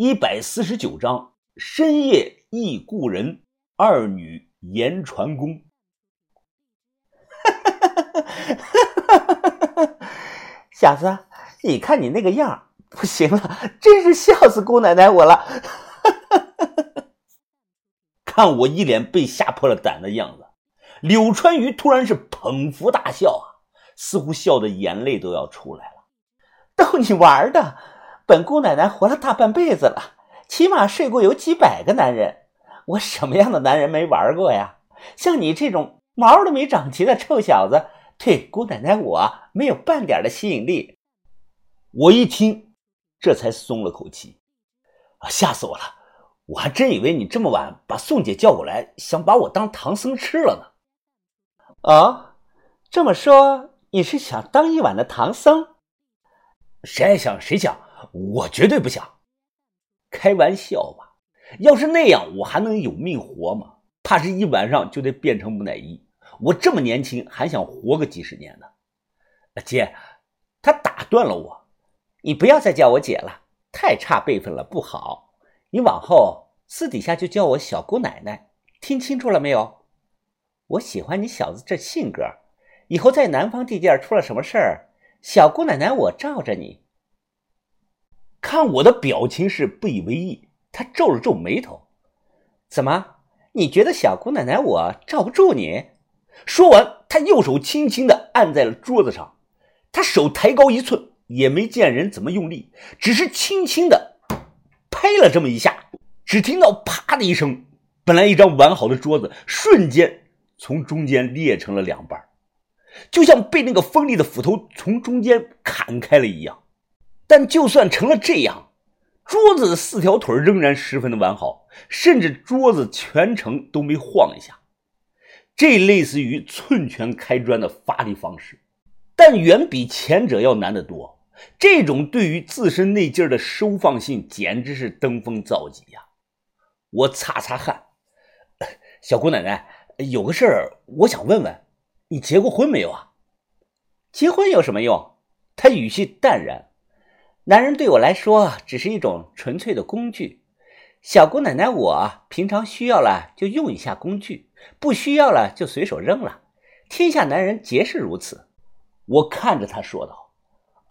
一百四十九章：深夜忆故人，二女言传功。小子，你看你那个样，不行了，真是笑死姑奶奶我了。看我一脸被吓破了胆的样子，柳川鱼突然是捧腹大笑啊，似乎笑的眼泪都要出来了。逗你玩的，本姑奶奶活了大半辈子了，起码睡过有几百个男人，我什么样的男人没玩过呀？像你这种毛都没长齐的臭小子，对姑奶奶我没有半点的吸引力。我一听，这才松了口气，啊，吓死我了！我还真以为你这么晚把宋姐叫过来，想把我当唐僧吃了呢。哦，这么说你是想当一晚的唐僧？谁爱想谁想，我绝对不想。开玩笑吧？要是那样，我还能有命活吗？怕是一晚上就得变成木乃伊。我这么年轻，还想活个几十年呢。姐，他打断了我，你不要再叫我姐了，太差辈分了，不好。你往后私底下就叫我小姑奶奶，听清楚了没有？我喜欢你小子这性格，以后在南方地界出了什么事儿。小姑奶奶，我罩着你。看我的表情是不以为意，他皱了皱眉头。怎么？你觉得小姑奶奶我罩不住你？说完，他右手轻轻的按在了桌子上，他手抬高一寸，也没见人怎么用力，只是轻轻的拍了这么一下，只听到啪的一声，本来一张完好的桌子瞬间从中间裂成了两半。就像被那个锋利的斧头从中间砍开了一样，但就算成了这样，桌子的四条腿仍然十分的完好，甚至桌子全程都没晃一下。这类似于寸拳开砖的发力方式，但远比前者要难得多。这种对于自身内劲的收放性简直是登峰造极呀！我擦擦汗，小姑奶奶，有个事儿我想问问。你结过婚没有啊？结婚有什么用？他语气淡然。男人对我来说只是一种纯粹的工具。小姑奶奶，我平常需要了就用一下工具，不需要了就随手扔了。天下男人皆是如此。我看着他说道：“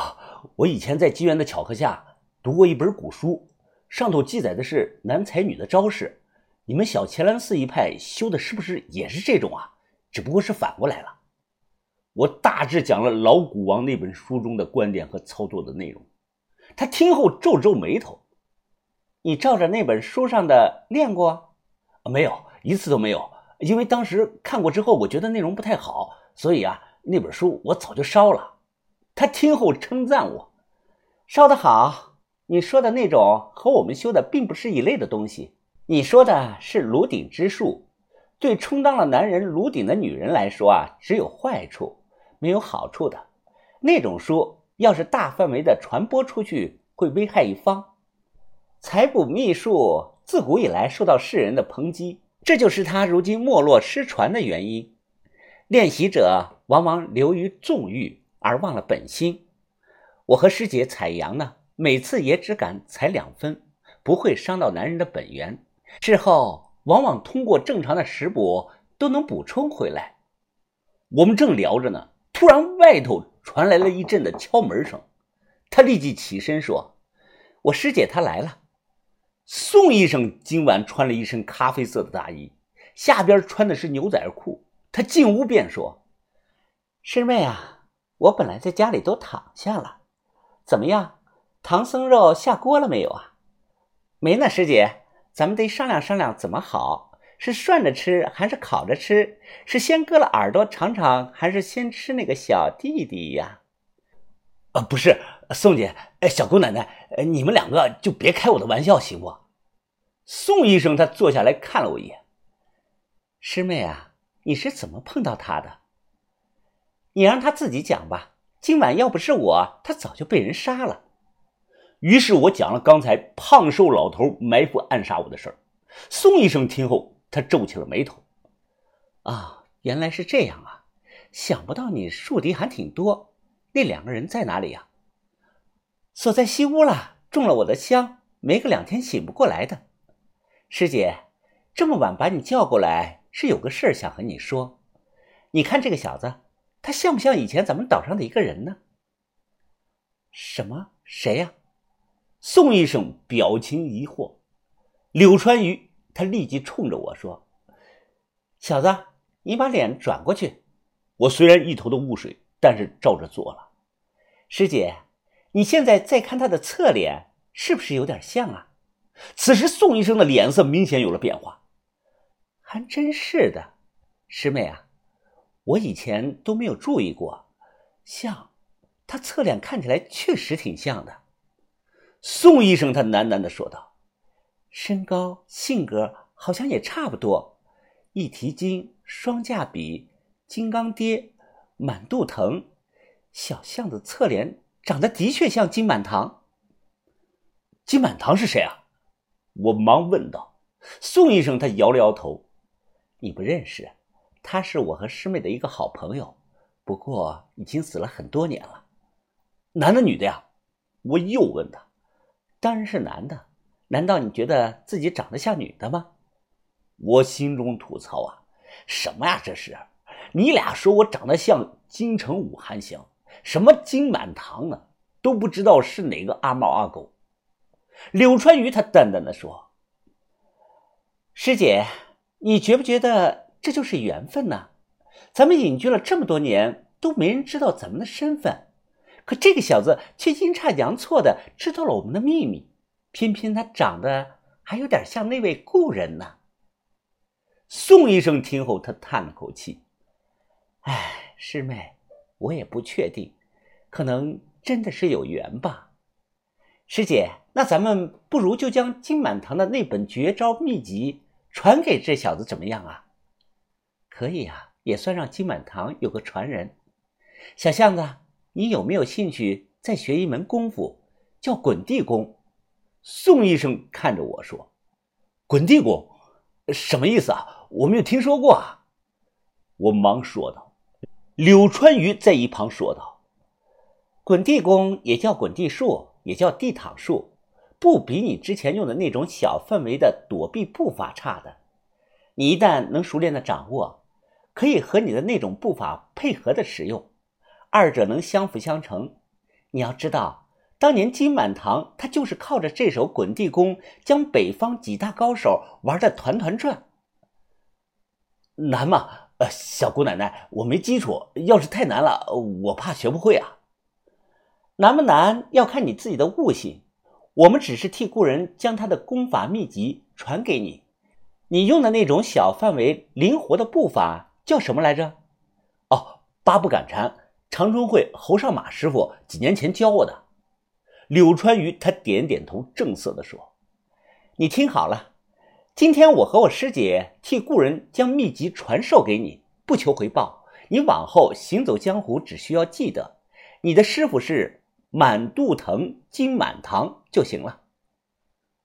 啊，我以前在机缘的巧合下读过一本古书，上头记载的是男才女的招式。你们小乾兰寺一派修的是不是也是这种啊？”只不过是反过来了。我大致讲了老古王那本书中的观点和操作的内容。他听后皱皱眉头：“你照着那本书上的练过？没有，一次都没有。因为当时看过之后，我觉得内容不太好，所以啊，那本书我早就烧了。”他听后称赞我：“烧得好！你说的那种和我们修的并不是一类的东西。你说的是炉鼎之术。”对充当了男人炉鼎的女人来说啊，只有坏处，没有好处的。那种书要是大范围的传播出去，会危害一方。采补秘术自古以来受到世人的抨击，这就是他如今没落失传的原因。练习者往往流于纵欲而忘了本心。我和师姐采阳呢，每次也只敢采两分，不会伤到男人的本源。之后。往往通过正常的食补都能补充回来。我们正聊着呢，突然外头传来了一阵的敲门声。他立即起身说：“我师姐她来了。”宋医生今晚穿了一身咖啡色的大衣，下边穿的是牛仔裤。他进屋便说：“师妹啊，我本来在家里都躺下了，怎么样？唐僧肉下锅了没有啊？没呢，师姐。”咱们得商量商量怎么好，是涮着吃还是烤着吃？是先割了耳朵尝尝，还是先吃那个小弟弟呀？啊，不是，宋姐，哎，小姑奶奶，你们两个就别开我的玩笑，行不？宋医生他坐下来看了我一眼，师妹啊，你是怎么碰到他的？你让他自己讲吧。今晚要不是我，他早就被人杀了。于是我讲了刚才胖瘦老头埋伏暗杀我的事儿。宋医生听后，他皱起了眉头。啊，原来是这样啊！想不到你树敌还挺多。那两个人在哪里呀？锁在西屋了，中了我的枪，没个两天醒不过来的。师姐，这么晚把你叫过来，是有个事儿想和你说。你看这个小子，他像不像以前咱们岛上的一个人呢？什么？谁呀？宋医生表情疑惑。柳川鱼，他立即冲着我说：“小子，你把脸转过去。”我虽然一头的雾水，但是照着做了。师姐，你现在再看他的侧脸，是不是有点像啊？此时宋医生的脸色明显有了变化。还真是的，师妹啊，我以前都没有注意过，像他侧脸看起来确实挺像的。宋医生他喃喃的说道。身高、性格好像也差不多，一提筋，双架笔，金刚爹，满肚疼，小巷子侧脸长得的确像金满堂。金满堂是谁啊？我忙问道。宋医生他摇了摇头：“你不认识，他是我和师妹的一个好朋友，不过已经死了很多年了。男的女的呀？”我又问他：“当然是男的。”难道你觉得自己长得像女的吗？我心中吐槽啊，什么呀这是？你俩说我长得像金城武还行，什么金满堂呢？都不知道是哪个阿猫阿狗。柳川鱼他淡淡的说：“师姐，你觉不觉得这就是缘分呢？咱们隐居了这么多年，都没人知道咱们的身份，可这个小子却阴差阳错的知道了我们的秘密。”偏偏他长得还有点像那位故人呢。宋医生听后，他叹了口气：“哎，师妹，我也不确定，可能真的是有缘吧。师姐，那咱们不如就将金满堂的那本绝招秘籍传给这小子，怎么样啊？可以啊，也算让金满堂有个传人。小巷子，你有没有兴趣再学一门功夫，叫滚地功？”宋医生看着我说：“滚地宫，什么意思啊？我没有听说过啊。”我忙说道。柳川鱼在一旁说道：“滚地宫也叫滚地术，也叫地躺术，不比你之前用的那种小范围的躲避步法差的。你一旦能熟练的掌握，可以和你的那种步法配合的使用，二者能相辅相成。你要知道。”当年金满堂，他就是靠着这首滚地功，将北方几大高手玩的团团转。难吗？呃，小姑奶奶，我没基础，要是太难了，我怕学不会啊。难不难要看你自己的悟性。我们只是替故人将他的功法秘籍传给你。你用的那种小范围灵活的步伐叫什么来着？哦，八步赶蝉，长春会侯上马师傅几年前教我的。柳川鱼，他点点头，正色地说：“你听好了，今天我和我师姐替故人将秘籍传授给你，不求回报。你往后行走江湖，只需要记得你的师傅是满肚疼金满堂就行了。”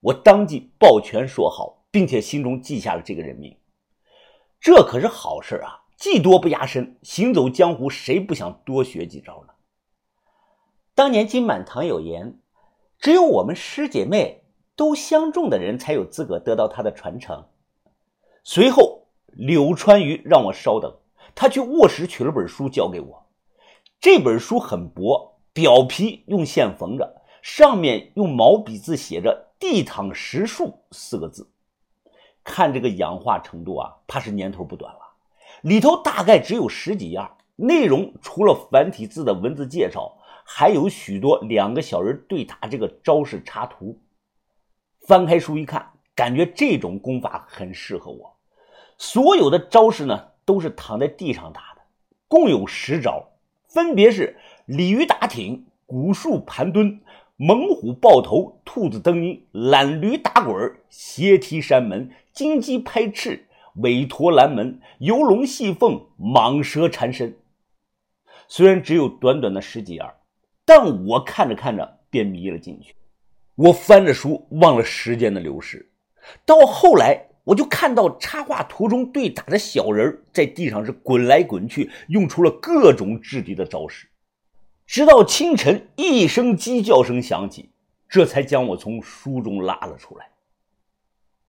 我当即抱拳说好，并且心中记下了这个人名。这可是好事啊！技多不压身，行走江湖，谁不想多学几招呢？当年金满堂有言：“只有我们师姐妹都相中的人，才有资格得到他的传承。”随后，柳川鱼让我稍等，他去卧室取了本书交给我。这本书很薄，表皮用线缝着，上面用毛笔字写着“地躺实术”四个字。看这个氧化程度啊，怕是年头不短了。里头大概只有十几页，内容除了繁体字的文字介绍。还有许多两个小人对打这个招式插图。翻开书一看，感觉这种功法很适合我。所有的招式呢，都是躺在地上打的，共有十招，分别是鲤鱼打挺、古树盘蹲、猛虎抱头、兔子蹬鹰、懒驴打滚、斜踢山门、金鸡拍翅、尾驼拦门、游龙戏凤、蟒蛇缠身。虽然只有短短的十几页。但我看着看着便迷了进去，我翻着书，忘了时间的流逝。到后来，我就看到插画图中对打的小人在地上是滚来滚去，用出了各种制敌的招式。直到清晨，一声鸡叫声响起，这才将我从书中拉了出来。